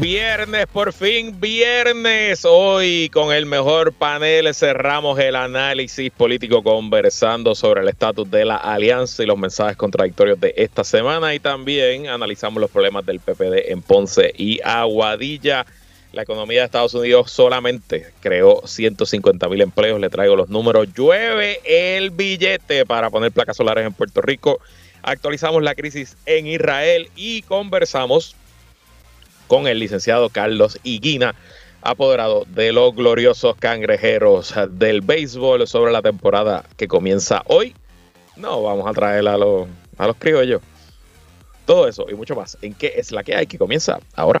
Viernes, por fin viernes. Hoy con el mejor panel cerramos el análisis político conversando sobre el estatus de la alianza y los mensajes contradictorios de esta semana y también analizamos los problemas del PPD en Ponce y Aguadilla. La economía de Estados Unidos solamente creó 150 mil empleos. Le traigo los números. Llueve el billete para poner placas solares en Puerto Rico. Actualizamos la crisis en Israel y conversamos con el licenciado Carlos Higuina, apoderado de los gloriosos cangrejeros del béisbol sobre la temporada que comienza hoy. No, vamos a traer a los, a los criollos. Todo eso y mucho más en qué es la que hay que comienza ahora.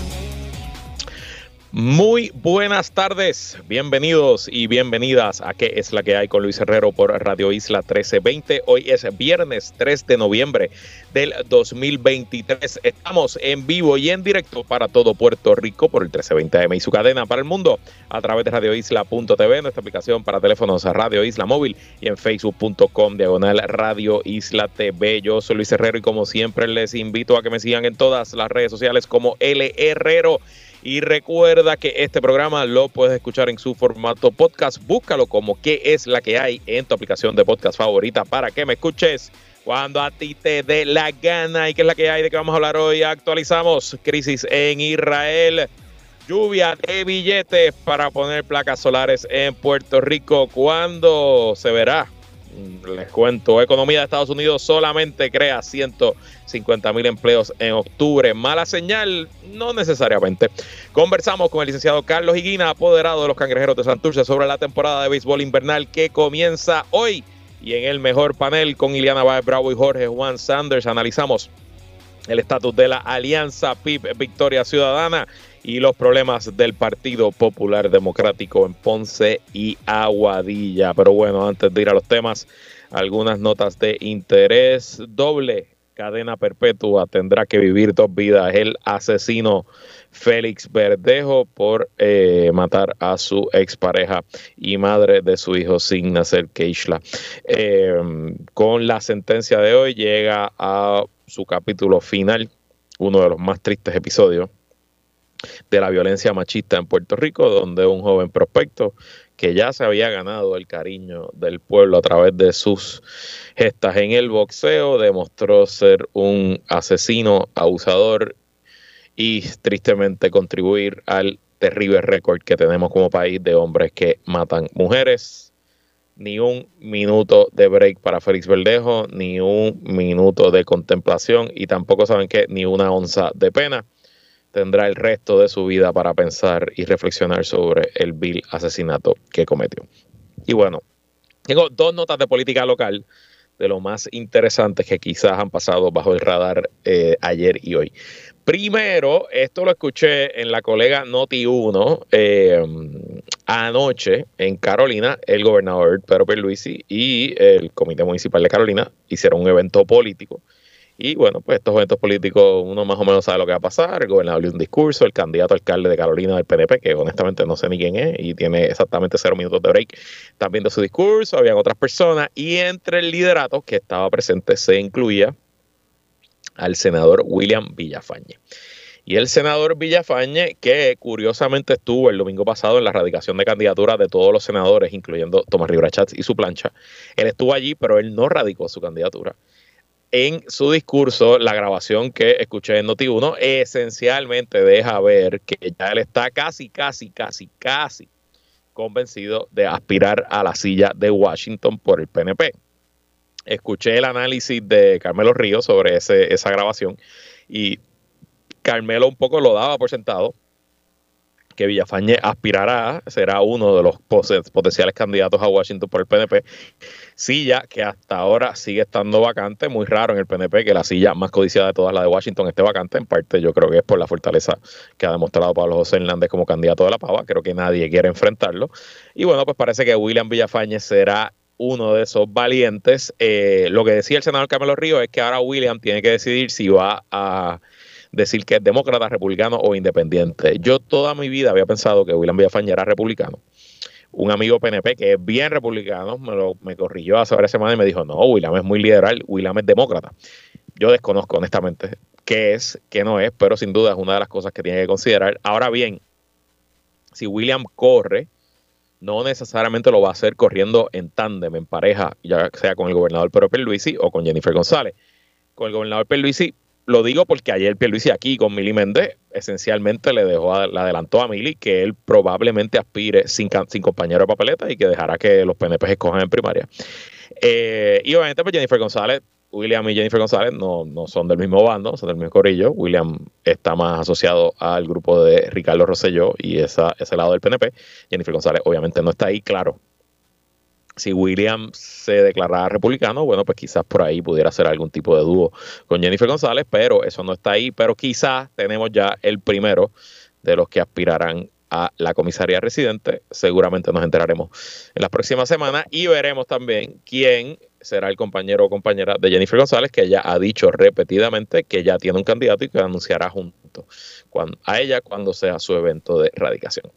Muy buenas tardes, bienvenidos y bienvenidas a ¿Qué es la que hay con Luis Herrero por Radio Isla 1320? Hoy es viernes 3 de noviembre del 2023. Estamos en vivo y en directo para todo Puerto Rico por el 1320 AM y su cadena para el mundo a través de radioisla.tv, nuestra aplicación para teléfonos Radio Isla Móvil y en facebook.com diagonal Radio Isla TV. Yo soy Luis Herrero y como siempre les invito a que me sigan en todas las redes sociales como L Herrero. Y recuerda que este programa lo puedes escuchar en su formato podcast. Búscalo como qué es la que hay en tu aplicación de podcast favorita para que me escuches cuando a ti te dé la gana. ¿Y qué es la que hay? ¿De qué vamos a hablar hoy? Actualizamos crisis en Israel. Lluvia de billetes para poner placas solares en Puerto Rico. ¿Cuándo se verá? Les cuento, economía de Estados Unidos solamente crea 150 mil empleos en octubre. Mala señal, no necesariamente. Conversamos con el licenciado Carlos Higuina, apoderado de los cangrejeros de Santurce, sobre la temporada de béisbol invernal que comienza hoy. Y en el mejor panel con Iliana Baez Bravo y Jorge Juan Sanders analizamos el estatus de la Alianza PIB Victoria Ciudadana y los problemas del Partido Popular Democrático en Ponce y Aguadilla. Pero bueno, antes de ir a los temas, algunas notas de interés. Doble cadena perpetua tendrá que vivir dos vidas el asesino Félix Verdejo por eh, matar a su expareja y madre de su hijo sin nacer Keishla. Eh, con la sentencia de hoy llega a su capítulo final, uno de los más tristes episodios de la violencia machista en Puerto Rico, donde un joven prospecto que ya se había ganado el cariño del pueblo a través de sus gestas en el boxeo, demostró ser un asesino, abusador y tristemente contribuir al terrible récord que tenemos como país de hombres que matan mujeres. Ni un minuto de break para Félix Verdejo, ni un minuto de contemplación y tampoco saben que ni una onza de pena tendrá el resto de su vida para pensar y reflexionar sobre el vil asesinato que cometió. Y bueno, tengo dos notas de política local de lo más interesantes que quizás han pasado bajo el radar eh, ayer y hoy. Primero, esto lo escuché en la colega Noti1 eh, anoche en Carolina, el gobernador Pedro Pierluisi y el Comité Municipal de Carolina hicieron un evento político y bueno, pues estos eventos políticos uno más o menos sabe lo que va a pasar. El gobernador dio un discurso, el candidato alcalde de Carolina del PNP, que honestamente no sé ni quién es y tiene exactamente cero minutos de break, también de su discurso. Habían otras personas y entre el liderato que estaba presente se incluía al senador William Villafañe. Y el senador Villafañe, que curiosamente estuvo el domingo pasado en la radicación de candidaturas de todos los senadores, incluyendo Tomás Rivera Chats y su plancha, él estuvo allí, pero él no radicó su candidatura en su discurso, la grabación que escuché en Noti1, esencialmente deja ver que ya él está casi, casi, casi, casi convencido de aspirar a la silla de Washington por el PNP. Escuché el análisis de Carmelo Ríos sobre esa grabación y Carmelo un poco lo daba por sentado, que Villafañe aspirará, será uno de los potenciales candidatos a Washington por el PNP. Silla que hasta ahora sigue estando vacante, muy raro en el PNP que la silla más codiciada de todas, la de Washington, esté vacante. En parte yo creo que es por la fortaleza que ha demostrado Pablo José Hernández como candidato de la Pava. Creo que nadie quiere enfrentarlo. Y bueno, pues parece que William Villafañe será uno de esos valientes. Eh, lo que decía el senador Carmelo Ríos es que ahora William tiene que decidir si va a decir que es demócrata, republicano o independiente. Yo toda mi vida había pensado que William Villafañe era republicano. Un amigo PNP que es bien republicano me, lo, me corrigió hace varias semanas y me dijo, no, William es muy liberal, William es demócrata. Yo desconozco honestamente qué es, qué no es, pero sin duda es una de las cosas que tiene que considerar. Ahora bien, si William corre, no necesariamente lo va a hacer corriendo en tándem, en pareja, ya sea con el gobernador Pedro Pierluisi o con Jennifer González. Con el gobernador Pierluisi lo digo porque ayer Pierluisi aquí con Mili Méndez esencialmente le dejó, le adelantó a Mili que él probablemente aspire sin, sin compañero de papeleta y que dejará que los PNP escojan en primaria. Eh, y obviamente pues Jennifer González William y Jennifer González no, no, son del mismo bando, son del mismo corillo. William está más asociado al grupo de Ricardo Rosselló y esa, ese lado del PNP. Jennifer González obviamente no está ahí, claro. Si William se declarara republicano, bueno, pues quizás por ahí pudiera hacer algún tipo de dúo con Jennifer González, pero eso no está ahí. Pero quizás tenemos ya el primero de los que aspirarán a la comisaría residente. Seguramente nos enteraremos en las próximas semanas y veremos también quién será el compañero o compañera de Jennifer González, que ella ha dicho repetidamente que ya tiene un candidato y que anunciará junto a ella cuando sea su evento de radicación.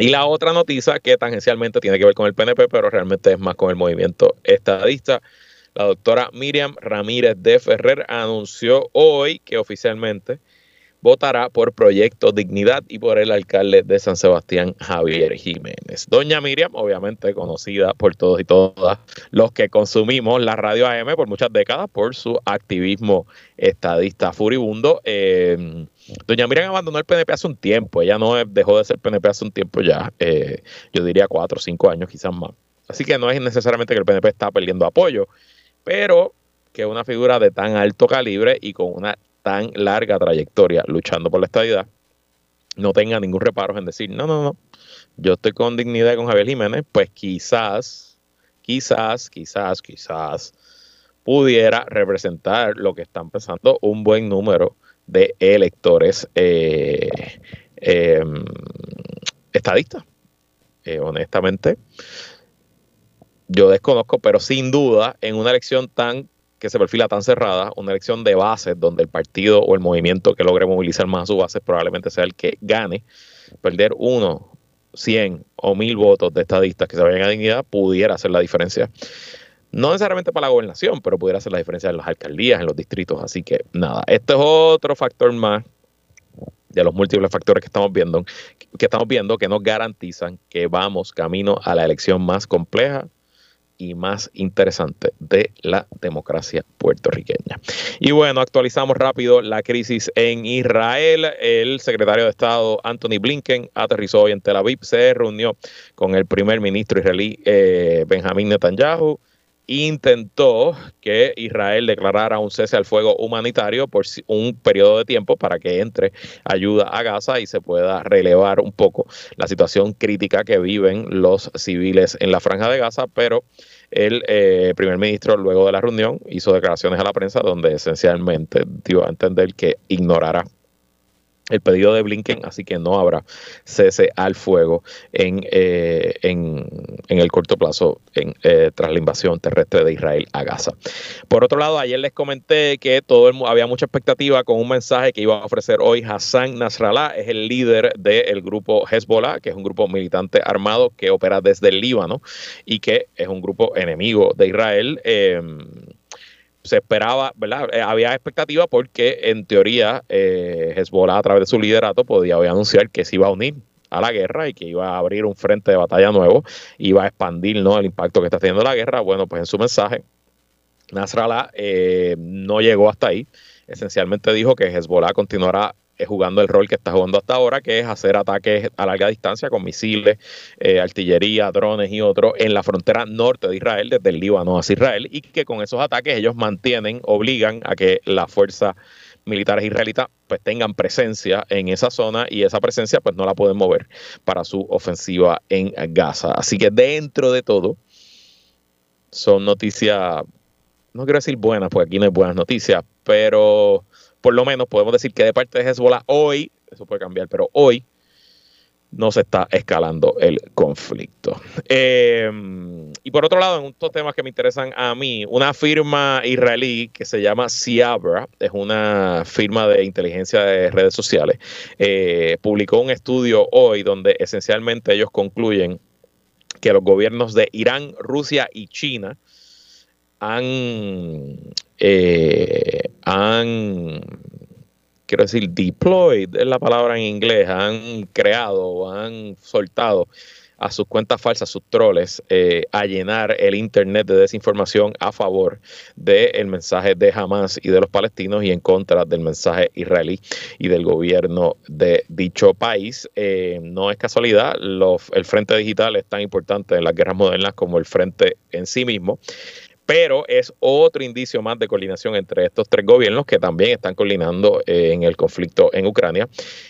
Y la otra noticia que tangencialmente tiene que ver con el PNP, pero realmente es más con el movimiento estadista. La doctora Miriam Ramírez de Ferrer anunció hoy que oficialmente votará por Proyecto Dignidad y por el alcalde de San Sebastián, Javier Jiménez. Doña Miriam, obviamente conocida por todos y todas los que consumimos la radio AM por muchas décadas por su activismo estadista furibundo. Eh, doña Miriam abandonó el PNP hace un tiempo, ella no dejó de ser PNP hace un tiempo ya, eh, yo diría cuatro o cinco años quizás más. Así que no es necesariamente que el PNP está perdiendo apoyo, pero que una figura de tan alto calibre y con una tan larga trayectoria luchando por la estabilidad no tenga ningún reparo en decir, no, no, no, yo estoy con dignidad con Javier Jiménez, pues quizás, quizás, quizás, quizás pudiera representar lo que están pensando un buen número de electores eh, em, estadistas. Eh, honestamente, yo desconozco, pero sin duda, en una elección tan que se perfila tan cerrada, una elección de bases donde el partido o el movimiento que logre movilizar más a su base probablemente sea el que gane, perder uno, 100 o 1000 votos de estadistas que se vayan a dignidad pudiera hacer la diferencia. No necesariamente para la gobernación, pero pudiera hacer la diferencia en las alcaldías, en los distritos. Así que nada, este es otro factor más de los múltiples factores que estamos viendo, que estamos viendo que nos garantizan que vamos camino a la elección más compleja, y más interesante de la democracia puertorriqueña. Y bueno, actualizamos rápido la crisis en Israel. El secretario de Estado Anthony Blinken aterrizó hoy en Tel Aviv, se reunió con el primer ministro israelí eh, Benjamín Netanyahu intentó que Israel declarara un cese al fuego humanitario por un periodo de tiempo para que entre ayuda a Gaza y se pueda relevar un poco la situación crítica que viven los civiles en la franja de Gaza, pero el eh, primer ministro luego de la reunión hizo declaraciones a la prensa donde esencialmente dio a entender que ignorará el pedido de Blinken, así que no habrá cese al fuego en, eh, en, el corto plazo en, eh, tras la invasión terrestre de Israel a Gaza. Por otro lado, ayer les comenté que todo el, había mucha expectativa con un mensaje que iba a ofrecer hoy Hassan Nasrallah, es el líder del grupo Hezbollah, que es un grupo militante armado que opera desde el Líbano y que es un grupo enemigo de Israel. Eh, se esperaba, ¿verdad? Eh, había expectativa porque en teoría eh, Hezbollah a través de su liderato podía hoy anunciar que se iba a unir a la guerra y que iba a abrir un frente de batalla nuevo, iba a expandir ¿no? el impacto que está teniendo la guerra. Bueno, pues en su mensaje, Nasrallah eh, no llegó hasta ahí. Esencialmente dijo que Hezbollah continuará jugando el rol que está jugando hasta ahora, que es hacer ataques a larga distancia con misiles, eh, artillería, drones y otros en la frontera norte de Israel, desde el Líbano hacia Israel, y que con esos ataques ellos mantienen, obligan a que la fuerza militares israelitas pues tengan presencia en esa zona y esa presencia pues no la pueden mover para su ofensiva en Gaza. Así que dentro de todo son noticias, no quiero decir buenas, porque aquí no hay buenas noticias, pero por lo menos podemos decir que de parte de Hezbollah hoy, eso puede cambiar, pero hoy no se está escalando el conflicto. Eh, y por otro lado, en estos temas que me interesan a mí, una firma israelí que se llama Ciabra, es una firma de inteligencia de redes sociales, eh, publicó un estudio hoy donde esencialmente ellos concluyen que los gobiernos de Irán, Rusia y China han, eh, han quiero decir, deployed es la palabra en inglés, han creado, han soltado a sus cuentas falsas, sus troles, eh, a llenar el Internet de desinformación a favor del mensaje de Hamas y de los palestinos y en contra del mensaje israelí y del gobierno de dicho país. Eh, no es casualidad, el Frente Digital es tan importante en las guerras modernas como el Frente en sí mismo pero es otro indicio más de coordinación entre estos tres gobiernos que también están coordinando eh, en el conflicto en Ucrania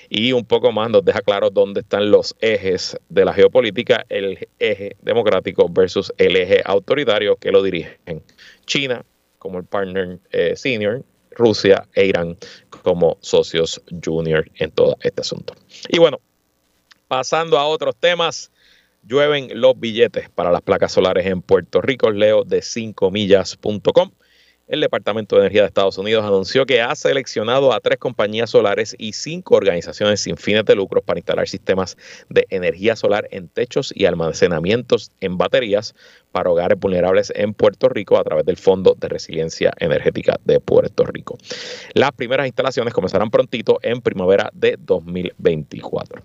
y un poco más nos deja claro dónde están los ejes de la geopolítica, el eje democrático versus el eje autoritario que lo dirigen China como el partner eh, senior, Rusia e Irán como socios junior en todo este asunto. Y bueno, pasando a otros temas. Llueven los billetes para las placas solares en Puerto Rico. Leo de 5millas.com. El Departamento de Energía de Estados Unidos anunció que ha seleccionado a tres compañías solares y cinco organizaciones sin fines de lucro para instalar sistemas de energía solar en techos y almacenamientos en baterías para hogares vulnerables en Puerto Rico a través del Fondo de Resiliencia Energética de Puerto Rico. Las primeras instalaciones comenzarán prontito en primavera de 2024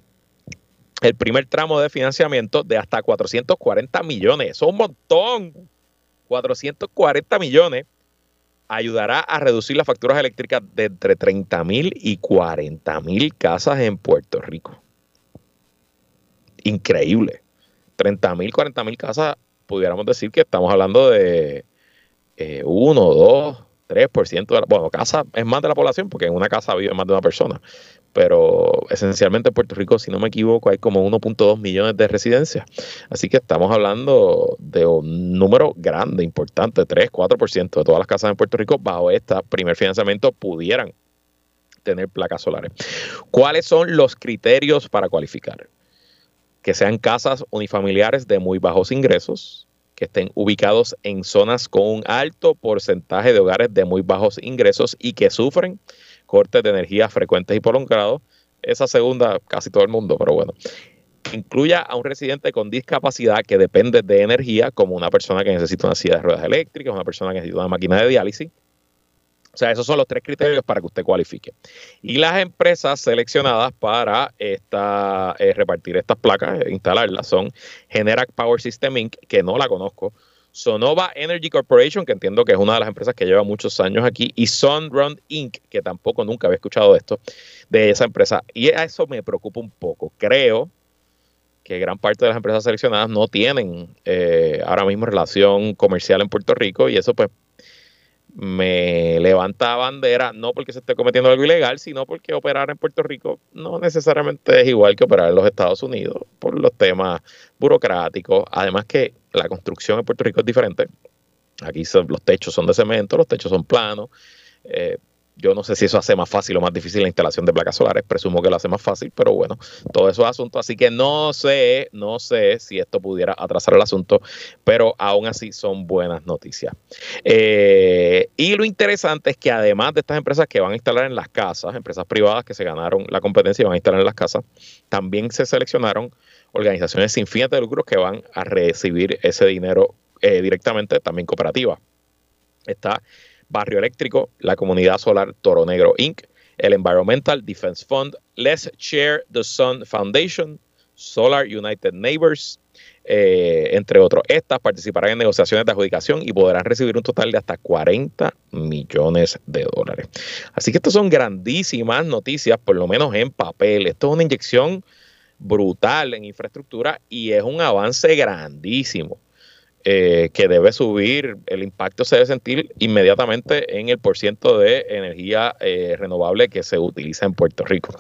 el primer tramo de financiamiento de hasta 440 millones. Eso es un montón. 440 millones ayudará a reducir las facturas eléctricas de entre 30 mil y 40 mil casas en Puerto Rico. Increíble. 30 mil, 40 mil casas, pudiéramos decir que estamos hablando de 1, 2, 3% de la, bueno, casa es más de la población porque en una casa vive más de una persona, pero esencialmente en Puerto Rico, si no me equivoco, hay como 1.2 millones de residencias. Así que estamos hablando de un número grande, importante, 3, 4% de todas las casas en Puerto Rico bajo este primer financiamiento pudieran tener placas solares. ¿Cuáles son los criterios para cualificar? Que sean casas unifamiliares de muy bajos ingresos, que estén ubicados en zonas con un alto porcentaje de hogares de muy bajos ingresos y que sufren cortes de energía frecuentes y prolongados. Esa segunda, casi todo el mundo, pero bueno. Incluya a un residente con discapacidad que depende de energía, como una persona que necesita una silla de ruedas eléctricas, una persona que necesita una máquina de diálisis. O sea, esos son los tres criterios para que usted cualifique. Y las empresas seleccionadas para esta, eh, repartir estas placas, e instalarlas, son Generac Power System Inc., que no la conozco, Sonova Energy Corporation, que entiendo que es una de las empresas que lleva muchos años aquí, y Sunrun Inc., que tampoco nunca había escuchado de esto, de esa empresa. Y a eso me preocupa un poco. Creo que gran parte de las empresas seleccionadas no tienen eh, ahora mismo relación comercial en Puerto Rico y eso pues me levanta bandera, no porque se esté cometiendo algo ilegal, sino porque operar en Puerto Rico no necesariamente es igual que operar en los Estados Unidos por los temas burocráticos. Además que la construcción en Puerto Rico es diferente. Aquí los techos son de cemento, los techos son planos. Eh, yo no sé si eso hace más fácil o más difícil la instalación de placas solares, presumo que lo hace más fácil, pero bueno, todo eso es asunto, así que no sé, no sé si esto pudiera atrasar el asunto, pero aún así son buenas noticias. Eh, y lo interesante es que además de estas empresas que van a instalar en las casas, empresas privadas que se ganaron la competencia y van a instalar en las casas, también se seleccionaron organizaciones sin fines de lucro que van a recibir ese dinero eh, directamente, también cooperativas. Está Barrio Eléctrico, la Comunidad Solar Toro Negro Inc., el Environmental Defense Fund, Let's Share the Sun Foundation, Solar United Neighbors, eh, entre otros. Estas participarán en negociaciones de adjudicación y podrán recibir un total de hasta 40 millones de dólares. Así que estas son grandísimas noticias, por lo menos en papel. Esto es una inyección brutal en infraestructura y es un avance grandísimo. Eh, que debe subir, el impacto se debe sentir inmediatamente en el porciento de energía eh, renovable que se utiliza en Puerto Rico.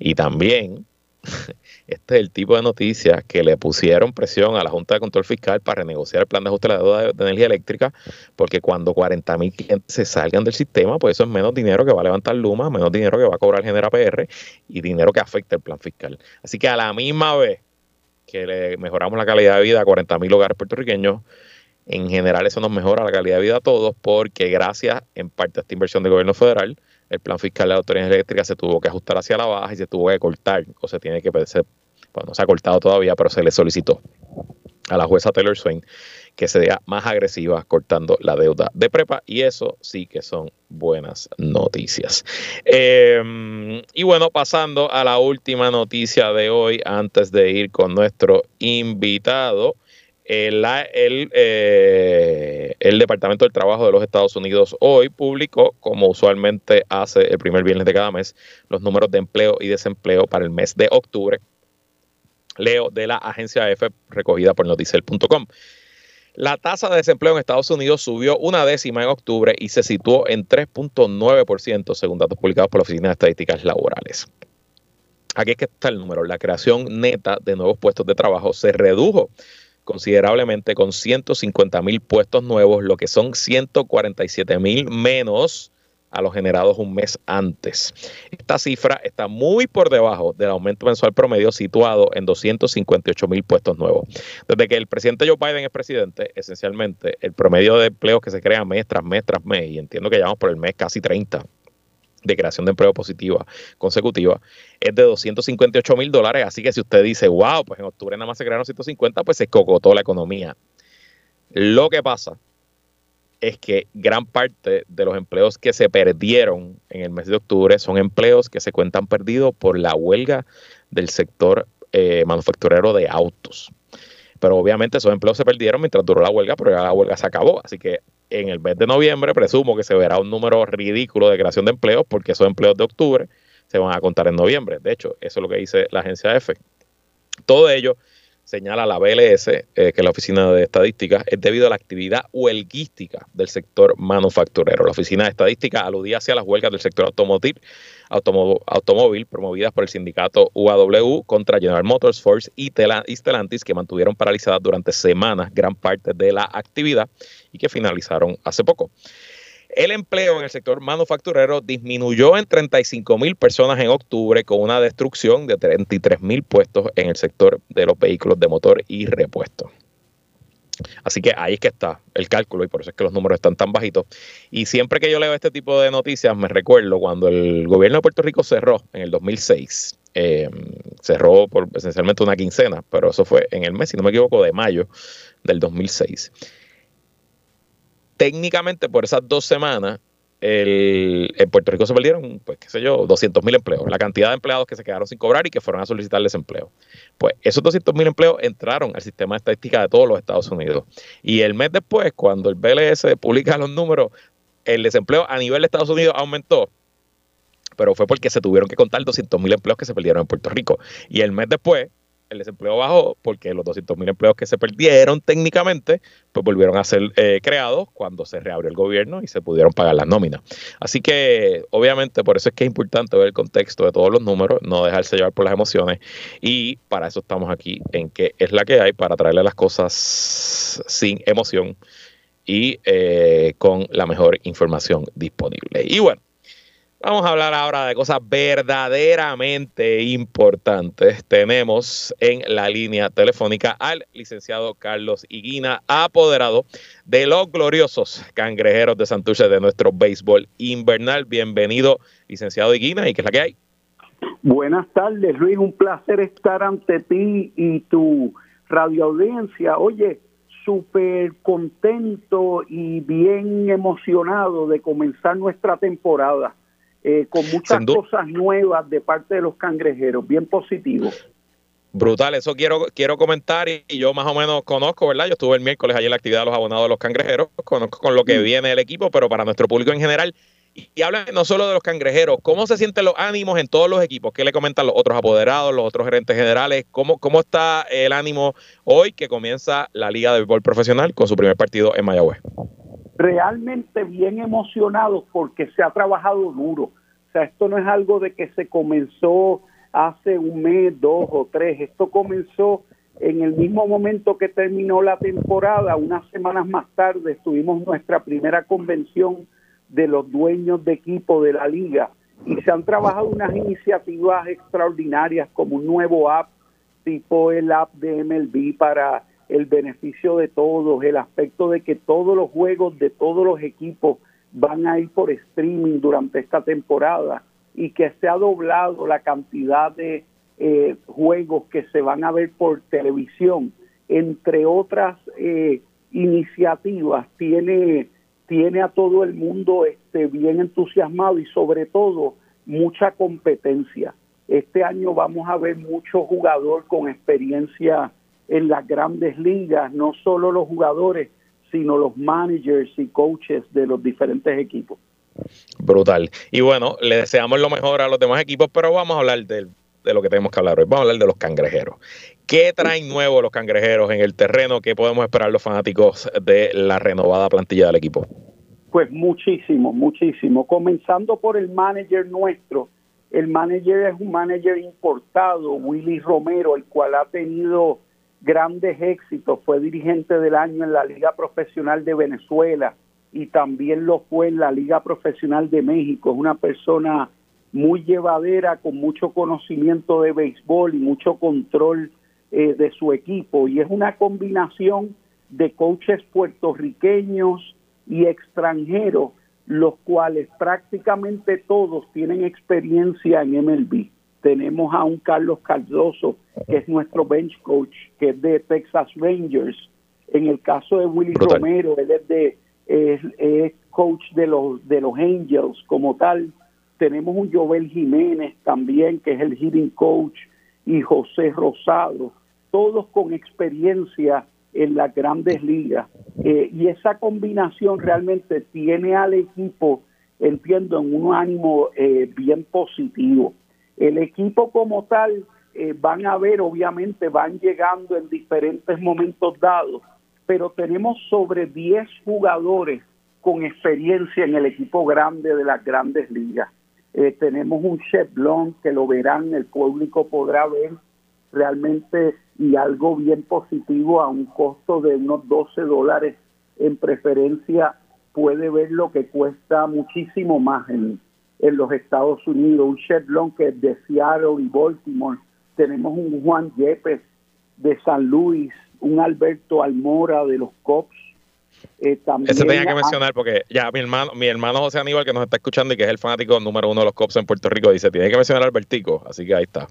Y también Este es el tipo de noticias que le pusieron presión a la Junta de Control Fiscal para renegociar el plan de ajuste de la deuda de, energía eléctrica, porque cuando 40 mil clientes se salgan del sistema, pues eso es menos dinero que va a levantar Luma, menos dinero que va a cobrar Genera PR y dinero que afecta el plan fiscal. Así que a la misma vez que le mejoramos la calidad de vida a 40 mil hogares puertorriqueños, en general eso nos mejora la calidad de vida a todos porque gracias en parte a esta inversión del gobierno federal, el plan fiscal de la autoridad eléctrica se tuvo que ajustar hacia la baja y se tuvo que cortar o se tiene que, ser, bueno, no se ha cortado todavía, pero se le solicitó a la jueza Taylor Swain que sea más agresiva cortando la deuda de prepa y eso sí que son buenas noticias. Em, y bueno, pasando a la última noticia de hoy antes de ir con nuestro invitado. El, eh, el, Departamento del Trabajo de los Estados Unidos hoy publicó, como usualmente hace el primer viernes de cada mes, los números de empleo y desempleo para el mes de octubre. Leo de la agencia EFE recogida por noticel.com. La tasa de desempleo en Estados Unidos subió una décima en octubre y se situó en 3.9% según datos publicados por la Oficina de Estadísticas Laborales. Aquí es que está el número. La creación neta de nuevos puestos de trabajo se redujo considerablemente con 150 mil puestos nuevos, lo que son 147 mil menos a los generados un mes antes. Esta cifra está muy por debajo del aumento mensual promedio situado en 258 mil puestos nuevos. Desde que el presidente Joe Biden es presidente, esencialmente el promedio de empleos que se crea mes tras mes tras mes, y entiendo que llevamos por el mes casi 30, de creación de empleo positiva consecutiva es de 258 mil dólares. Así que si usted dice, wow, pues en octubre nada más se crearon 150, pues se cocotó la economía. Lo que pasa es que gran parte de los empleos que se perdieron en el mes de octubre son empleos que se cuentan perdidos por la huelga del sector eh, manufacturero de autos. Pero obviamente esos empleos se perdieron mientras duró la huelga, pero ya la huelga se acabó. Así que en el mes de noviembre presumo que se verá un número ridículo de creación de empleos porque esos empleos de octubre se van a contar en noviembre. De hecho, eso es lo que dice la agencia EFE. Todo ello señala la BLS, eh, que es la Oficina de Estadística, es debido a la actividad huelguística del sector manufacturero. La Oficina de Estadística aludía hacia las huelgas del sector automotriz automóvil promovidas por el sindicato UAW contra General Motors, Ford y Stellantis que mantuvieron paralizadas durante semanas gran parte de la actividad y que finalizaron hace poco. El empleo en el sector manufacturero disminuyó en 35 mil personas en octubre con una destrucción de 33 mil puestos en el sector de los vehículos de motor y repuesto. Así que ahí es que está el cálculo y por eso es que los números están tan bajitos. Y siempre que yo leo este tipo de noticias, me recuerdo cuando el gobierno de Puerto Rico cerró en el 2006. Em, cerró por esencialmente una quincena, pero eso fue en el mes, si no me equivoco, de mayo del 2006. Técnicamente, por esas dos semanas, en Puerto Rico se perdieron, pues qué sé yo, 200 mil empleos, la cantidad de empleados que se quedaron sin cobrar y que fueron a solicitar desempleo. Pues esos 200 mil empleos entraron al sistema de estadística de todos los Estados Unidos. Y el mes después, cuando el BLS publica los números, el desempleo a nivel de Estados Unidos aumentó, pero fue porque se tuvieron que contar 200 mil empleos que se perdieron en Puerto Rico. Y el mes después, el desempleo bajó porque los 200 mil empleos que se perdieron técnicamente, pues volvieron a ser eh, creados cuando se reabrió el gobierno y se pudieron pagar las nóminas. Así que, obviamente, por eso es que es importante ver el contexto de todos los números, no dejarse llevar por las emociones y para eso estamos aquí en que es la que hay, para traerle las cosas sin emoción y eh, con la mejor información disponible. Y bueno, Vamos a hablar ahora de cosas verdaderamente importantes. Tenemos en la línea telefónica al licenciado Carlos Higuina, apoderado de los gloriosos cangrejeros de Santurce de nuestro béisbol invernal. Bienvenido, licenciado Higuina, ¿y qué es la que hay? Buenas tardes, Luis. Un placer estar ante ti y tu radio audiencia. Oye, súper contento y bien emocionado de comenzar nuestra temporada eh, con muchas cosas nuevas de parte de los cangrejeros, bien positivo. Brutal, eso quiero quiero comentar y, yo más o menos conozco, ¿verdad? Yo estuve el miércoles allí en la actividad de los abonados de los cangrejeros, conozco con lo que mm. viene el equipo, pero para nuestro público en general, y, y hablan no solo de los cangrejeros, ¿cómo se sienten los ánimos en todos los equipos? ¿Qué le comentan los otros apoderados, los otros gerentes generales? ¿Cómo, cómo está el ánimo hoy que comienza la Liga de Béisbol Profesional con su primer partido en Mayagüez? Realmente bien emocionados porque se ha trabajado duro. O sea, esto no es algo de que se comenzó hace un mes, dos o tres. Esto comenzó en el mismo momento que terminó la temporada, unas semanas más tarde, tuvimos nuestra primera convención de los dueños de equipo de la liga y se han trabajado unas iniciativas extraordinarias como un nuevo app tipo el app de MLB para el beneficio de todos, el aspecto de que todos los juegos de todos los equipos van a ir por streaming durante esta temporada y que se ha doblado la cantidad de eh, juegos que se van a ver por televisión, entre otras eh, iniciativas, tiene, tiene a todo el mundo este, bien entusiasmado y sobre todo mucha competencia. Este año vamos a ver mucho jugador con experiencia en las grandes ligas, no solo los jugadores, sino los managers y coaches de los diferentes equipos. Brutal. Y bueno, le deseamos lo mejor a los demás equipos, pero vamos a hablar de, lo que tenemos que hablar hoy. Vamos a hablar de los cangrejeros. ¿Qué traen nuevo los cangrejeros en el terreno? ¿Qué podemos esperar los fanáticos de la renovada plantilla del equipo? Pues muchísimo, muchísimo. Comenzando por el manager nuestro. El manager es un manager importado, Willy Romero, el cual ha tenido grandes éxitos. Fue dirigente del año en la Liga Profesional de Venezuela y también lo fue en la Liga Profesional de México. Es una persona muy llevadera, con mucho conocimiento de béisbol y mucho control eh, de su equipo. Y es una combinación de coaches puertorriqueños y extranjeros, los cuales prácticamente todos tienen experiencia en MLB. Tenemos a un Carlos Cardoso, que es nuestro bench coach, que es de Texas Rangers. En el caso de Willy Romero, él es de es, coach de los de los Angels como tal. Tenemos un Joel Jiménez también, que es el hitting coach, y José Rosado, todos con experiencia en las grandes ligas. Eh, y esa combinación realmente tiene al equipo, entiendo, en un ánimo eh, bien positivo. El equipo como tal, eh, van a ver, obviamente, van llegando en diferentes momentos dados, pero tenemos sobre 10 jugadores con experiencia en el equipo grande de las grandes ligas. Eh, tenemos un Cheblon que lo verán, el público podrá ver realmente y algo bien positivo a un costo de unos 12 dólares en preferencia puede ver lo que cuesta muchísimo más en, en los Estados Unidos. Un Cheblon que es de Seattle y Baltimore. Tenemos un Juan Yepes de San Luis, un Alberto Almora de los Cops. Eh, también Ese tenía que mencionar porque ya mi hermano, mi hermano José Aníbal que nos está escuchando y que es el fanático número uno de los Cops en Puerto Rico dice tiene que mencionar a Albertico, así que ahí está.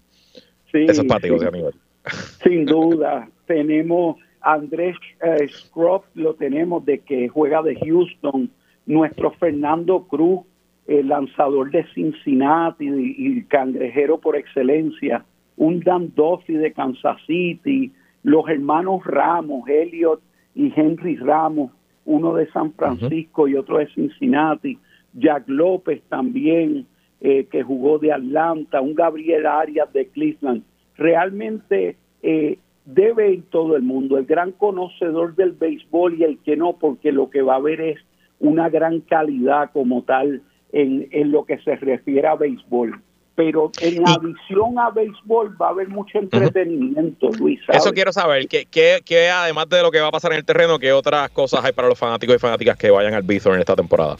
Sí, Eso es para José Aníbal. Sin duda, tenemos Andrés eh, Scrub, lo tenemos de que juega de Houston, nuestro Fernando Cruz, el lanzador de Cincinnati y, cangrejero por excelencia, un Dan Duffy de Kansas City, los hermanos Ramos, Elliot y Henry Ramos, uno de San Francisco y otro de Cincinnati, Jack López también, eh, que jugó de Atlanta, un Gabriel Arias de Cleveland. Realmente eh, debe ir todo el mundo, el gran conocedor del béisbol y el que no, porque lo que va a ver es una gran calidad como tal en, en lo que se refiere a béisbol pero en adición a béisbol va a haber mucho entretenimiento, Luis. Eso quiero saber, ¿qué, qué, además de lo que va a pasar en el terreno, qué otras cosas hay para los fanáticos y fanáticas que vayan al Bithorn en esta temporada?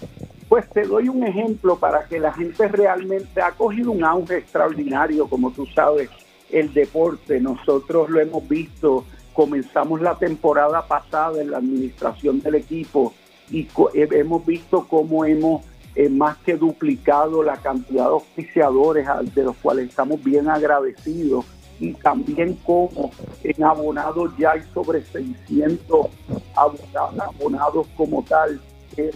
Pues te doy un ejemplo para que la gente realmente ha cogido un auge extraordinario, como tú sabes, el deporte. Nosotros lo hemos visto, comenzamos la temporada pasada en la administración del equipo y hemos visto cómo hemos más que duplicado la cantidad de oficiadores de los cuales estamos bien agradecidos y también como en abonados ya hay sobre 600 abonados como tal.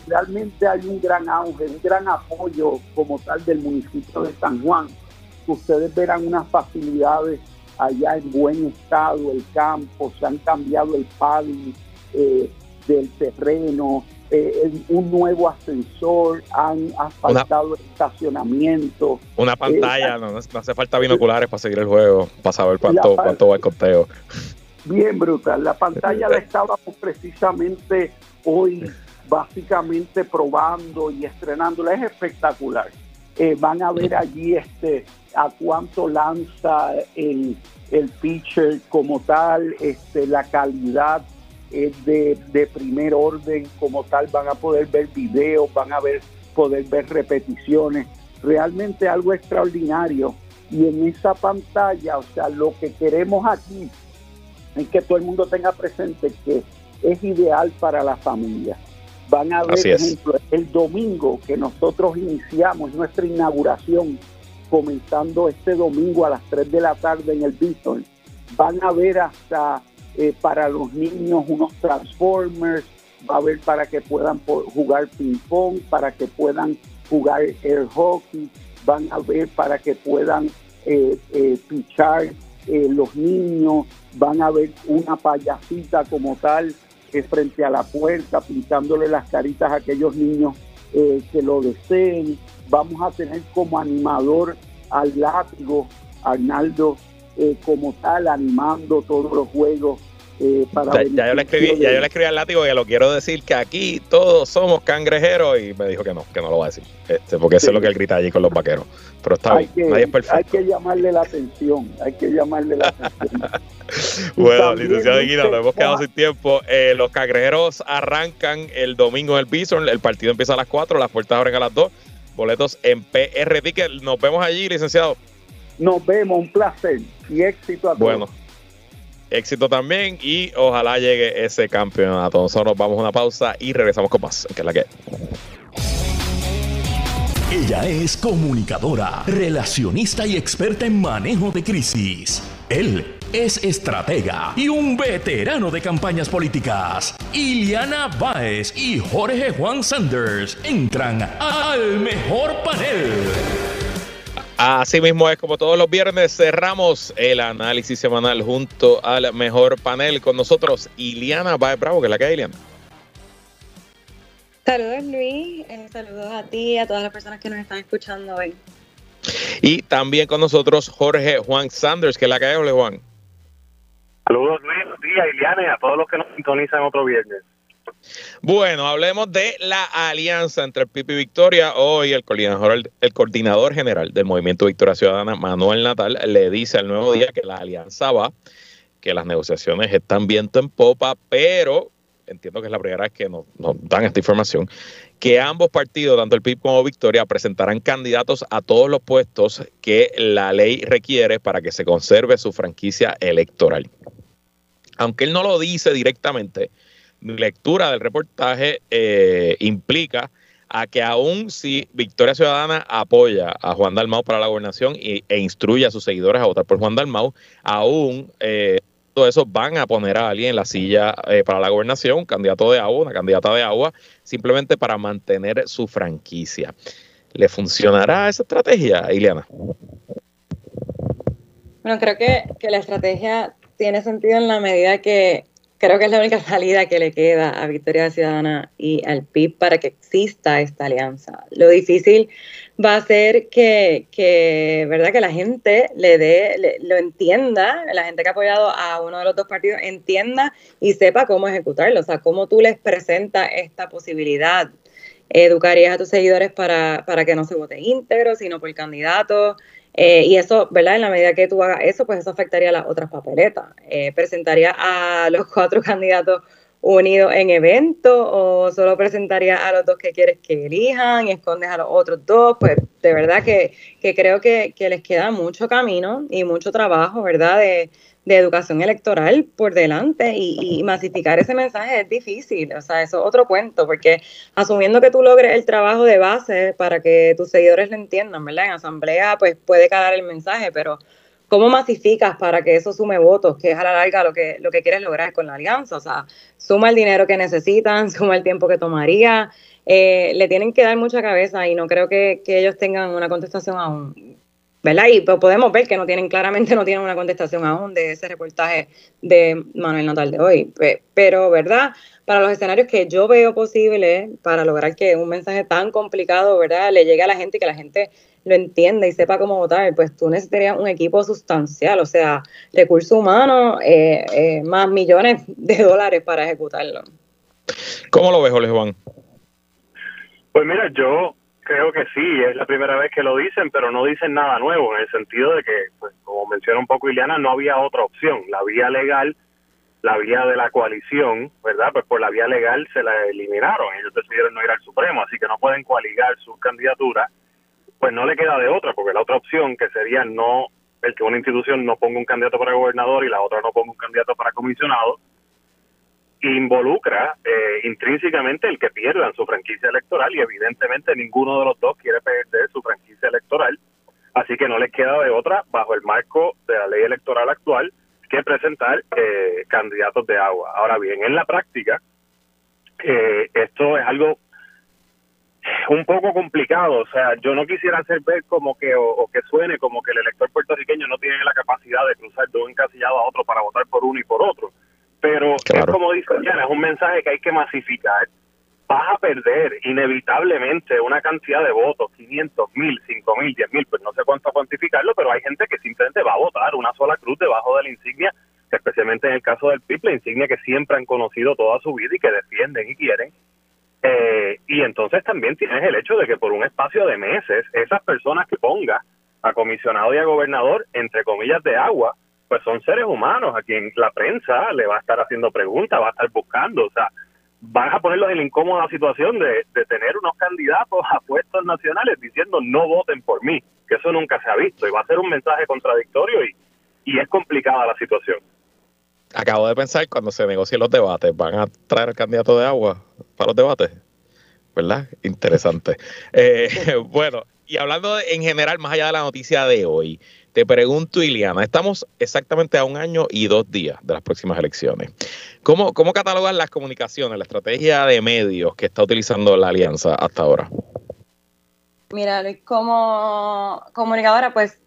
realmente hay un gran auge, un gran apoyo como tal del municipio de San Juan. Ustedes verán unas facilidades allá en buen estado, el campo, se han cambiado el padding eh, del terreno, eh, un nuevo ascensor, han asfaltado el estacionamiento. Una pantalla, eh, no, hace falta binoculares para seguir el juego, para saber cuánto, cuánto va el conteo. Bien brutal, la pantalla la estábamos precisamente hoy básicamente probando y estrenándola, es espectacular. eh, van a ver allí este a cuánto lanza el, el pitcher como tal, este, la calidad de, de, primer orden como tal, van a poder ver videos, van a ver, poder ver repeticiones, realmente algo extraordinario. Y en esa pantalla, o sea, lo que queremos aquí es que todo el mundo tenga presente que es ideal para la familia. Van a ver, por ejemplo, el domingo que nosotros iniciamos nuestra inauguración, comenzando este domingo a las 3 de la tarde en el Bison, van a ver hasta eh, para los niños unos Transformers, va a haber para que puedan jugar ping pong, para que puedan jugar air hockey, van a ver para que puedan eh, eh, pichar los niños, van a ver una payasita como tal frente a la puerta, pintándole las caritas a aquellos niños que lo deseen. Vamos a tener como animador al látigo, Arnaldo eh, como tal, animando todos los juegos. Eh, para ya, yo le escribí, ya yo le escribí al látigo que lo quiero decir que aquí todos somos cangrejeros y me dijo que no, que no lo va a decir, este, porque eso es lo que él grita allí con los vaqueros. Pero está bien, nadie es perfecto. Hay que llamarle la atención, hay que llamarle la atención. bueno, licenciado Guina, nos hemos quedado sin tiempo. Eh, los cangrejeros arrancan el domingo en el Bison, el partido empieza a las 4, las puertas abren a las 2. Boletos en PR Ticket. Nos vemos allí, licenciado. Nos vemos, un placer y éxito a todos. Bueno, éxito también y ojalá llegue ese campeonato. Nosotros vamos a una pausa y regresamos con más, que es la que. Ella es comunicadora, relacionista y experta en manejo de crisis. Él es estratega y un veterano de campañas políticas. Iliana Baez y Jorge Juan Sanders entran al mejor panel. Así mismo es como todos los viernes cerramos el análisis semanal junto al mejor panel con nosotros Iliana Baez Bravo, que es la que hay Iliana. Saludos Luis, eh, saludos a ti y a todas las personas que nos están escuchando hoy. Y también con nosotros Jorge Juan Sanders, que es la que hay, Juan. Saludos Luis, días Iliana y a todos los que nos sintonizan otro viernes. Bueno, hablemos de la alianza entre el Pipi Victoria. Hoy el coordinador, el coordinador general del Movimiento Victoria Ciudadana, Manuel Natal, le dice al nuevo día que la alianza va, que las negociaciones están viento en popa, pero entiendo que es la primera vez que nos, dan esta información, que ambos partidos, tanto el PIB como Victoria, presentarán candidatos a todos los puestos que la ley requiere para que se conserve su franquicia electoral. Aunque él no lo dice directamente, mi lectura del reportaje eh, implica a que aún si Victoria Ciudadana apoya a Juan Dalmau para la gobernación e instruye a sus seguidores a votar por Juan Dalmau, aún eh, todo eso van a poner a alguien en la silla eh, para la gobernación, un candidato de agua, una candidata de agua, simplemente para mantener su franquicia. ¿Le funcionará esa estrategia, Ileana? Bueno, creo que, que la estrategia tiene sentido en la medida que creo que es la única salida que le queda a Victoria Ciudadana y al PIB para que exista esta alianza. Lo difícil va a ser que, que ¿verdad? que la gente le dé, lo entienda, la gente que ha apoyado a uno de los dos partidos entienda y sepa cómo ejecutarlo, o sea, cómo tú les presentas esta posibilidad. Educarías a tus seguidores para, para que no se vote íntegro, sino por candidato. Eh, y eso, ¿verdad? En la medida que tú hagas eso, pues eso afectaría a las otras papeletas. Eh, presentaría a los cuatro candidatos unidos en evento o solo presentaría a los dos que quieres que elijan y escondes a los otros dos, pues de verdad que, que creo que, que, les queda mucho camino y mucho trabajo, ¿verdad? De, de educación electoral por delante y, masificar ese mensaje es difícil, o sea, eso es otro cuento, porque asumiendo que tú logres el trabajo de base para que tus seguidores lo entiendan, ¿verdad? En asamblea pues puede calar el mensaje, pero ¿cómo masificas para que eso sume votos? Que es a la larga lo que, lo que quieres lograr con la alianza, o sea, suma el dinero que necesitan, suma el tiempo que tomaría, eh, le tienen que dar mucha cabeza y no creo que, que ellos tengan una contestación aún ¿verdad? Y podemos ver que no tienen, claramente no tienen una contestación aún de ese reportaje de Manuel Natal de hoy. Pero, ¿verdad? Para los escenarios que yo veo posibles, para lograr que un mensaje tan complicado, ¿verdad?, le llegue a la gente y que la gente lo entienda y sepa cómo votar, pues tú necesitarías un equipo sustancial, o sea, recursos humanos, eh, eh, más millones de dólares para ejecutarlo. ¿Cómo lo ves, Jorge Juan? Pues mira, yo Creo que sí, es la primera vez que lo dicen, pero no dicen nada nuevo, en el sentido de que, pues, como menciona un poco Iliana, no había otra opción. La vía legal, la vía de la coalición, ¿verdad? Pues por la vía legal se la eliminaron. Ellos decidieron no ir al Supremo, así que no pueden coaligar su candidatura. Pues no le queda de otra, porque la otra opción, que sería no el que una institución no ponga un candidato para gobernador y la otra no ponga un candidato para comisionado, involucra eh, intrínsecamente el que pierdan su franquicia electoral y evidentemente ninguno de los dos quiere perder su franquicia electoral, así que no les queda de otra bajo el marco de la ley electoral actual que presentar eh, candidatos de agua. Ahora bien, en la práctica, eh, esto es algo un poco complicado, o sea, yo no quisiera hacer ver como que, o, que suene como que el elector puertorriqueño no tiene la capacidad de cruzar de un encasillado a otro para votar por uno y por otro pero es como dice Diana, es un mensaje que hay que masificar. Vas a perder inevitablemente una cantidad de votos, 500 mil, 5 mil, 10 mil, pues no sé cuánto cuantificarlo, pero hay gente que simplemente va a votar una sola cruz debajo de la insignia, especialmente en el caso del PIB, la insignia que siempre han conocido toda su vida y que defienden y quieren. Eh, y entonces también tienes el hecho de que por un espacio de meses, esas personas que ponga a comisionado y a gobernador, entre comillas, de agua, pues son seres humanos a quien la prensa le va a estar haciendo preguntas, va a estar buscando, o sea, van a ponerlos en la incómoda situación de, tener unos candidatos a puestos nacionales diciendo no voten por mí, que eso nunca se ha visto y va a ser un mensaje contradictorio y, y es complicada la situación. Acabo de pensar cuando se negocien los debates, van a traer al candidato de agua para los debates, ¿verdad? Interesante. Eh, bueno, y hablando en general, más allá de la noticia de hoy, te pregunto, Iliana, estamos exactamente a un año y dos días de las próximas elecciones. ¿Cómo, cómo catalogan las comunicaciones, la estrategia de medios que está utilizando la alianza hasta ahora? Mira, como comunicadora, pues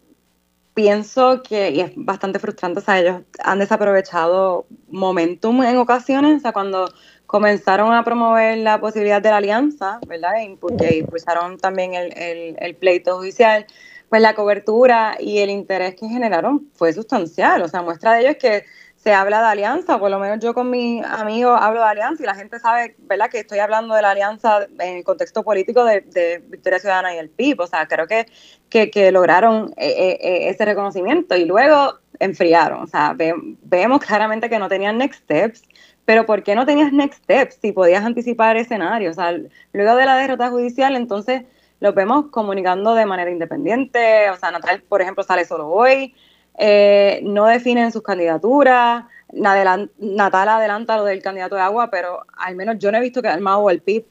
pienso que, y es bastante frustrante, o sea, ellos han desaprovechado momentum en ocasiones, o sea, cuando comenzaron a promover la posibilidad de la alianza, ¿verdad? Porque impulsaron también el, el, el pleito judicial pues la cobertura y el interés que generaron fue sustancial. O sea, muestra de ello es que se habla de alianza, por lo menos yo con mis amigos hablo de alianza y la gente sabe, ¿verdad?, que estoy hablando de la alianza en el contexto político de, Victoria Ciudadana y el PIB. O sea, creo que, que, lograron eh, eh, eh, ese reconocimiento y luego enfriaron. O sea, vemos claramente que no tenían next steps. Pero ¿por qué no tenías next steps si podías anticipar escenarios? O sea, luego de la derrota judicial, entonces los vemos comunicando de manera independiente, o sea, Natal, por ejemplo, sale solo hoy, eh, no definen sus candidaturas, Natal adelanta lo del candidato de agua, pero al menos yo no he visto que el MAU o el PIB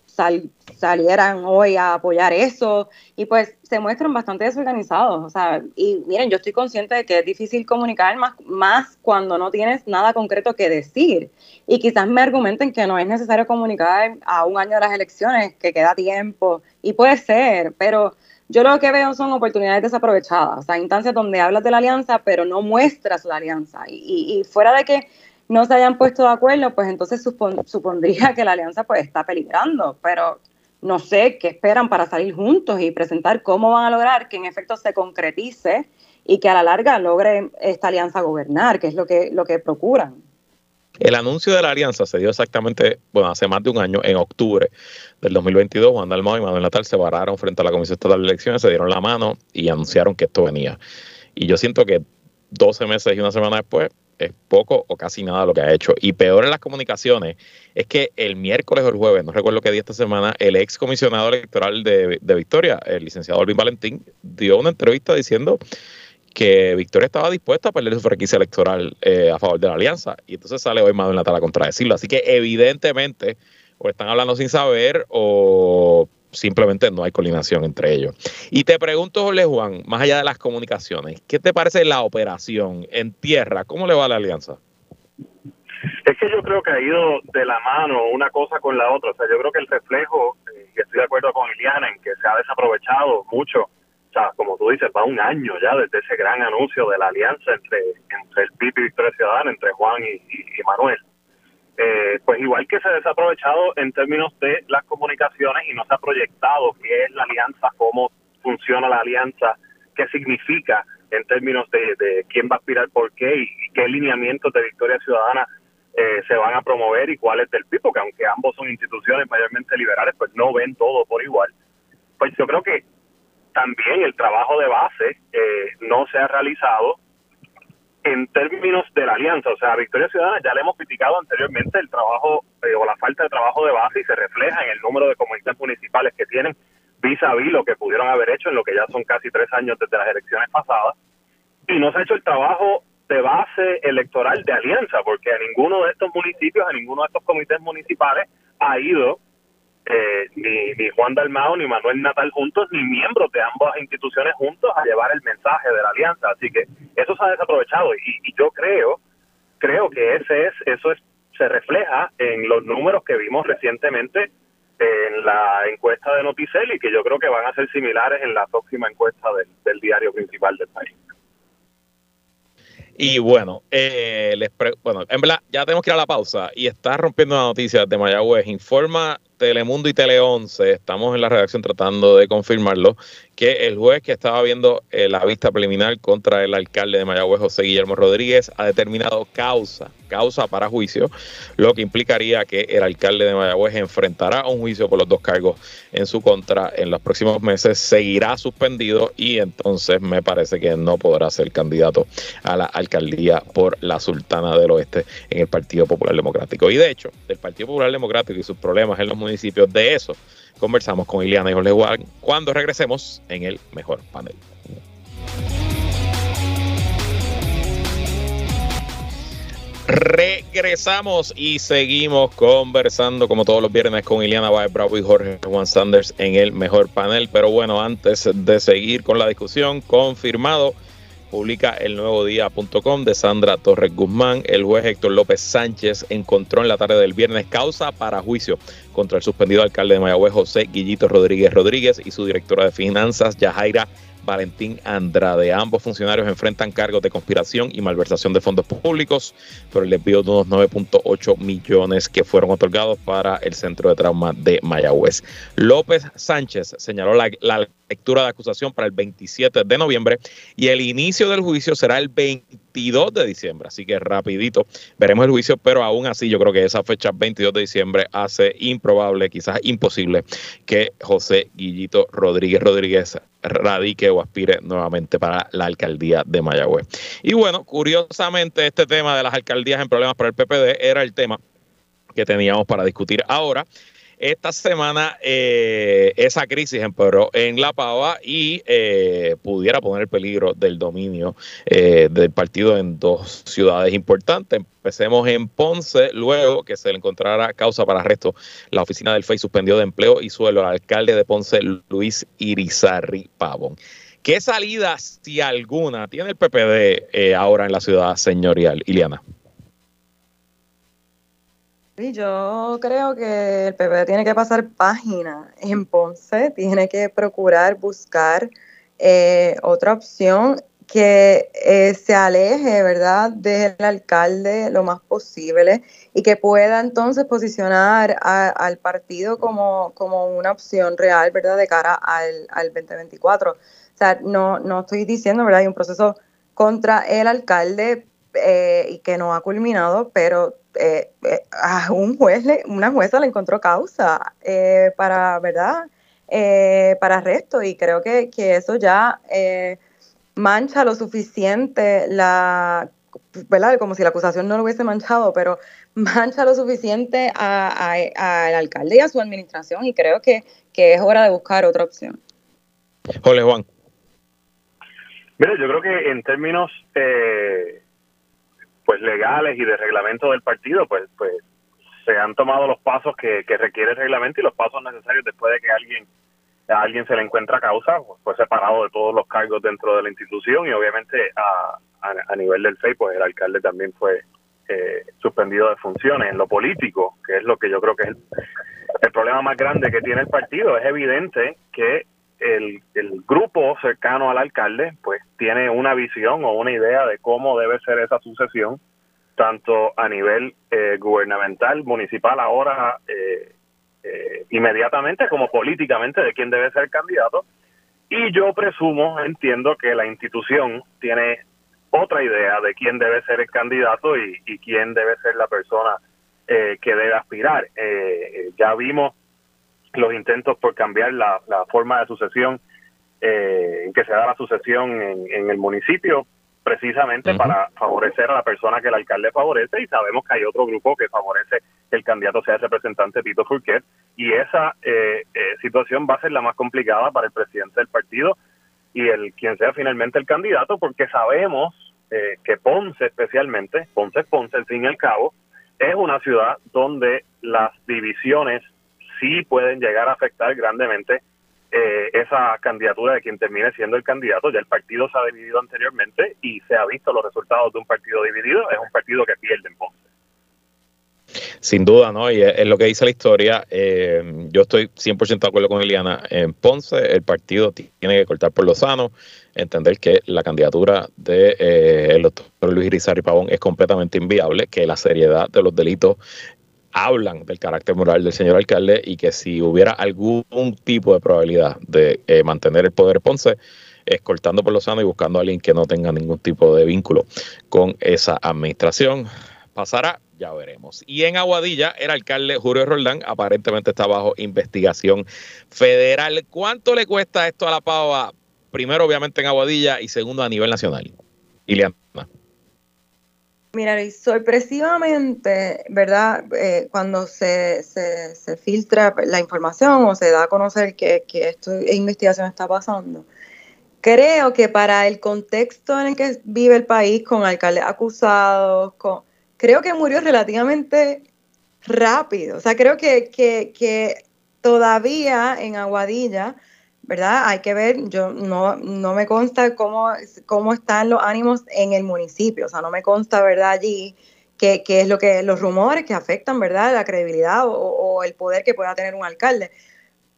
salieran hoy a apoyar eso. Y pues se muestran bastante desorganizados, o sea, y miren, yo estoy consciente de que es difícil comunicar más, más cuando no tienes nada concreto que decir. Y quizás me argumenten que no es necesario comunicar a un año de las elecciones, que queda tiempo y puede ser, pero yo lo que veo son oportunidades desaprovechadas, o sea, instancias donde hablas de la alianza pero no muestras la alianza. Y, y fuera de que no se hayan puesto de acuerdo, pues entonces supondría que la alianza pues está peligrando, pero no sé qué esperan para salir juntos y presentar cómo van a lograr que en efecto se concretice y que a la larga logre esta alianza gobernar, que es lo que, lo que procuran. El anuncio de la alianza se dio exactamente, bueno, hace más de un año, en octubre del 2022. Juan Dalmau y Manuel Natal se pararon frente a la Comisión Estatal de Elecciones, se dieron la mano y anunciaron que esto venía. Y yo siento que 12 meses y una semana después, es poco o casi nada lo que ha hecho. Y peor en las comunicaciones es que el miércoles o el jueves, no recuerdo qué día esta semana, el ex comisionado electoral de, Victoria, el licenciado Alvin Valentín, dio una entrevista diciendo que Victoria estaba dispuesta a perder su franquicia electoral eh, a favor de la alianza. Y entonces sale hoy Manuel Natal a contradecirlo. Así que evidentemente o están hablando sin saber o simplemente no hay coordinación entre ellos. Y te pregunto, Jorge Juan, más allá de las comunicaciones, ¿qué te parece la operación en tierra? ¿Cómo le va la alianza? Es que yo creo que ha ido de la mano una cosa con la otra. O sea, yo creo que el reflejo, eh, y estoy de acuerdo con Iliana, en que se ha desaprovechado mucho. O sea, como tú dices, va un año ya desde ese gran anuncio de la alianza entre, entre el PIB y Victoria Ciudadana, entre Juan y Manuel. Eh, pues igual que se ha desaprovechado en términos de las comunicaciones y no se ha proyectado qué es la alianza, cómo funciona la alianza, qué significa en términos de, quién va a aspirar por qué y, qué lineamientos de Victoria Ciudadana eh, se van a promover y cuáles del PIB, porque aunque ambos son instituciones mayormente liberales, pues no ven todo por igual. pues yo creo que también el trabajo de base eh, no se ha realizado en términos de la alianza. O sea, Victoria Ciudadana ya le hemos criticado anteriormente el trabajo eh, o la falta de trabajo de base y se refleja en el número de comunidades municipales que tienen vis a vis lo que pudieron haber hecho en lo que ya son casi tres años desde las elecciones pasadas. Y no se ha hecho el trabajo de base electoral de alianza, porque a ninguno de estos municipios, a ninguno de estos comités municipales ha ido eh, ni, ni Juan Dalmao ni Manuel Natal juntos, ni miembros de ambas instituciones juntos a llevar el mensaje de la alianza. Así que eso se ha desaprovechado y, yo creo, creo que ese es, eso es, se refleja en los números que vimos recientemente en la encuesta de Noticel y que yo creo que van a ser similares en la próxima encuesta del diario principal del país. Y bueno, eh, les bueno, en verdad, ya tenemos que ir a la pausa y está rompiendo la noticia de Mayagüez. Informa Telemundo y Tele 11, estamos en la redacción tratando de confirmarlo, que el juez que estaba viendo eh, la vista preliminar contra el alcalde de Mayagüez, José Guillermo Rodríguez, ha determinado causa, causa para juicio, lo que implicaría que el alcalde de Mayagüez enfrentará un juicio por los dos cargos en su contra en los próximos meses, seguirá suspendido y entonces me parece que no podrá ser candidato a la alcaldía por la Sultana del Oeste en el Partido Popular Democrático. Y de hecho, el Partido Popular Democrático y sus problemas en los municipios de eso conversamos con Ileana y Jorge Juan cuando regresemos en el mejor panel. Regresamos y seguimos conversando como todos los viernes con Ileana Baez Bravo y Jorge Juan Sanders en el mejor panel. Pero bueno, antes de seguir con la discusión, confirmado publica el nuevo día.com de Sandra Torres Guzmán. El juez Héctor López Sánchez encontró en la tarde del viernes causa para juicio contra el suspendido alcalde de Mayagüez, José Guillito Rodríguez Rodríguez, y su directora de finanzas, Yajaira Valentín Andrade. Ambos funcionarios enfrentan cargos de conspiración y malversación de fondos públicos por el envío de unos 9.8 millones que fueron otorgados para el Centro de Trauma de Mayagüez. López Sánchez señaló la, la lectura de acusación para el 27 de noviembre y el inicio del juicio será el 22 de diciembre. Así que rapidito veremos el juicio, pero aún así yo creo que esa fecha 22 de diciembre hace improbable, quizás imposible, que José Guillito Rodríguez Rodríguez radique o aspire nuevamente para la alcaldía de Mayagüez. Y bueno, curiosamente este tema de las alcaldías en problemas para el PPD era el tema que teníamos para discutir ahora. Esta semana eh, esa crisis empeoró en La Pava y eh, pudiera poner el peligro del dominio eh, del partido en dos ciudades importantes. Empecemos en Ponce, luego que se le encontrara causa para arresto. La oficina del FEI suspendió de empleo y suelo al alcalde de Ponce, Luis Irizarri Pavón. ¿Qué salida, si alguna, tiene el PPD ahora en la ciudad señorial, Iliana? Yo creo que el PP tiene que pasar página en Ponce, tiene que procurar buscar eh, otra opción que eh, se aleje, ¿verdad?, del alcalde lo más posible y que pueda entonces posicionar al partido como, como una opción real, ¿verdad?, de cara al, al 2024. O sea, no, no estoy diciendo, ¿verdad?, hay un proceso contra el alcalde eh, y que no ha culminado, pero eh, eh, a un juez, una jueza le encontró causa eh, para, ¿verdad? para arresto y creo que, eso ya mancha lo suficiente la, ¿verdad? Como si la acusación no lo hubiese manchado, pero mancha lo suficiente al alcalde y a su administración y creo que, es hora de buscar otra opción. Jorge Juan. Mire, yo creo que en términos eh, pues legales y de reglamento del partido, pues pues se han tomado los pasos que, requiere el reglamento y los pasos necesarios después de que alguien a alguien se le encuentra causa, pues fue separado de todos los cargos dentro de la institución y obviamente a, a, nivel del FEI, pues el alcalde también fue eh, suspendido de funciones. En lo político, que es lo que yo creo que es el problema más grande que tiene el partido, es evidente que el, el grupo cercano al alcalde pues tiene una visión o una idea de cómo debe ser esa sucesión, tanto a nivel eh, gubernamental, municipal ahora, eh, eh, inmediatamente, como políticamente de quién debe ser candidato. Y yo presumo, entiendo que la institución tiene otra idea de quién debe ser el candidato y, y quién debe ser la persona que debe aspirar. ya vimos los intentos por cambiar la, forma de sucesión eh, en que se da la sucesión en, el municipio, precisamente para favorecer a la persona que el alcalde favorece y sabemos que hay otro grupo que favorece que el candidato sea el representante Tito Furquet y esa eh, eh, situación va a ser la más complicada para el presidente del partido y el quien sea finalmente el candidato porque sabemos que Ponce especialmente, Ponce Ponce al fin y al cabo, es una ciudad donde las divisiones sí pueden llegar a afectar grandemente eh, esa candidatura de quien termine siendo el candidato. Ya el partido se ha dividido anteriormente y se ha visto los resultados de un partido dividido. Es un partido que pierde en Ponce. Sin duda, ¿no? Y es, lo que dice la historia. Eh, yo estoy 100% de acuerdo con Eliana. En Ponce, el partido tiene que cortar por lo sano, entender que la candidatura de, eh, doctor Luis Irizarry Pavón es completamente inviable, que la seriedad de los delitos hablan del carácter moral del señor alcalde y que si hubiera algún tipo de probabilidad de eh, mantener el poder Ponce, es cortando por lo sano y buscando a alguien que no tenga ningún tipo de vínculo con esa administración. Pasará, ya veremos. Y en Aguadilla, el alcalde Julio Roldán aparentemente está bajo investigación federal. ¿Cuánto le cuesta esto a la pava? Primero, obviamente, en Aguadilla y segundo, a nivel nacional. Ileana. Mira, sorpresivamente, ¿verdad? Eh, cuando se, se, filtra la información o se da a conocer que, que esta investigación está pasando, creo que para el contexto en el que vive el país, con alcaldes acusados, creo que murió relativamente rápido. O sea, creo que, que, que todavía en Aguadilla ¿verdad? Hay que ver, yo no, no me consta cómo, cómo están los ánimos en el municipio, o sea, no me consta, ¿verdad? Allí qué, es lo que, los rumores que afectan, ¿verdad? La credibilidad o, el poder que pueda tener un alcalde.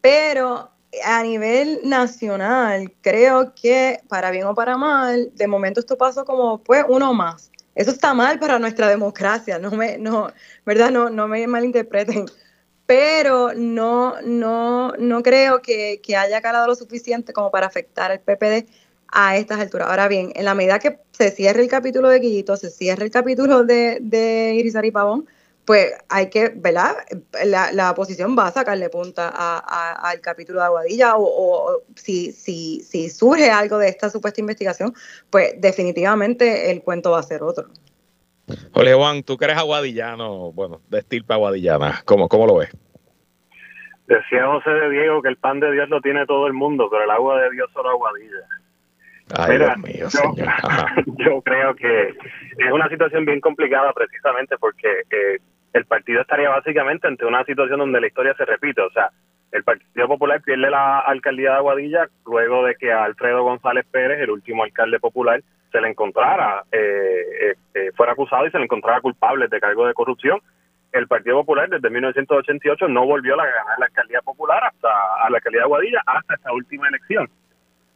Pero a nivel nacional, creo que para bien o para mal, de momento esto pasó como pues uno más. Eso está mal para nuestra democracia, no me, no, ¿verdad? No, no me malinterpreten pero no, no, no creo que, haya calado lo suficiente como para afectar al PPD a estas alturas. Ahora bien, en la medida que se cierre el capítulo de Guillito, se cierre el capítulo de, de Irizar Pavón, pues hay que, ¿verdad? La, oposición va a sacarle punta al capítulo de Aguadilla o, si, si, si surge algo de esta supuesta investigación, pues definitivamente el cuento va a ser otro. Jorge Juan, tú que eres aguadillano, bueno, de estirpe aguadillana, ¿cómo, ¿cómo lo ves? Decía José de Diego que el pan de Dios lo tiene todo el mundo, pero el agua de Dios solo aguadilla. Ay, Dios mío, yo, señor. yo creo que es una situación bien complicada precisamente porque eh, el partido estaría básicamente ante una situación donde la historia se repite. O sea, el Partido Popular pierde la alcaldía de Aguadilla luego de que Alfredo González Pérez, el último alcalde popular, se le encontrara, eh, eh, eh, fuera acusado y se le encontrara culpable de cargo de corrupción. El Partido Popular desde 1988 no volvió a ganar la alcaldía popular hasta a la alcaldía de Aguadilla hasta esta última elección.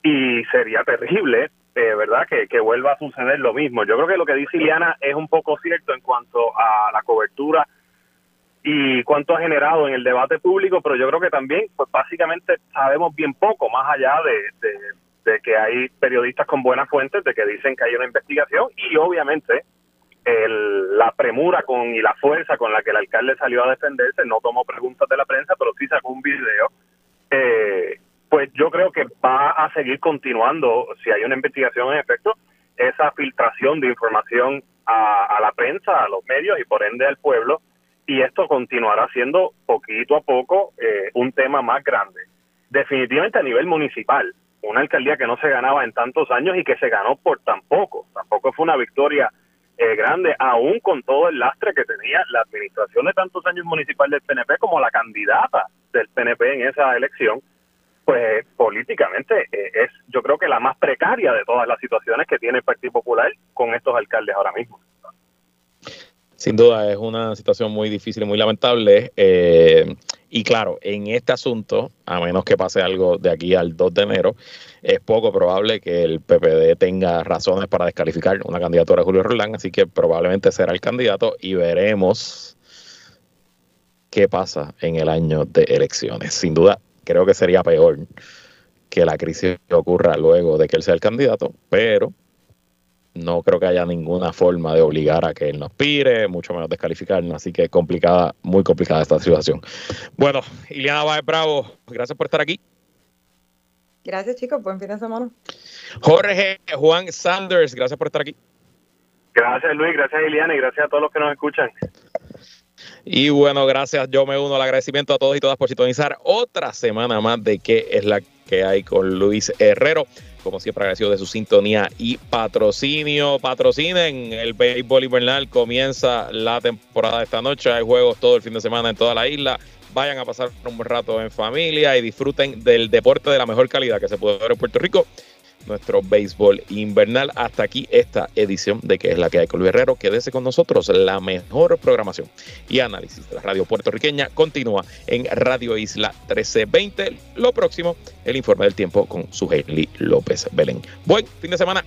Y sería terrible, ¿verdad?, que, que vuelva a suceder lo mismo. Yo creo que lo que dice Iliana es un poco cierto en cuanto a la cobertura y cuánto ha generado en el debate público, pero yo creo que también, pues básicamente sabemos bien poco, más allá de, de, que hay periodistas con buenas fuentes, de que dicen que hay una investigación y obviamente el, la premura con y la fuerza con la que el alcalde salió a defenderse, no tomó preguntas de la prensa, pero sí sacó un video, eh, pues yo creo que va a seguir continuando, si hay una investigación en efecto, esa filtración de información a, a la prensa, a los medios y por ende al pueblo, y esto continuará siendo poquito a poco eh, un tema más grande. Definitivamente a nivel municipal, una alcaldía que no se ganaba en tantos años y que se ganó por tan poco, tampoco fue una victoria eh, grande, aún con todo el lastre que tenía la administración de tantos años municipal del PNP como la candidata del PNP en esa elección, pues políticamente eh, es yo creo que la más precaria de todas las situaciones que tiene el Partido Popular con estos alcaldes ahora mismo. Sin duda es una situación muy difícil y muy lamentable. Eh, y claro, en este asunto, a menos que pase algo de aquí al 2 de enero, es poco probable que el PPD tenga razones para descalificar una candidatura de Julio Roland, así que probablemente será el candidato y veremos qué pasa en el año de elecciones. Sin duda, creo que sería peor que la crisis ocurra luego de que él sea el candidato, pero no creo que haya ninguna forma de obligar a que él nos pire, mucho menos descalificarnos, así que complicada, muy complicada esta situación. Bueno, Iliana Baez Bravo, gracias por estar aquí. Gracias chicos, buen fin de semana. Jorge Juan Sanders, gracias por estar aquí. Gracias Luis, gracias Iliana y gracias a todos los que nos escuchan. Y bueno, gracias. Yo me uno al agradecimiento a todos y todas por sintonizar otra semana más de qué es la que hay con Luis Herrero. Como siempre, agradecido de su sintonía y patrocinio. Patrocinen el béisbol invernal. Comienza la temporada esta noche. Hay juegos todo el fin de semana en toda la isla. Vayan a pasar un buen rato en familia y disfruten del deporte de la mejor calidad que se puede ver en Puerto Rico nuestro béisbol invernal. Hasta aquí esta edición de que es la que hay con Luis Herrero. Quédese con nosotros. La mejor programación y análisis de la radio puertorriqueña continúa en Radio Isla 1320. Lo próximo, el informe del tiempo con su López Belén. Buen fin de semana.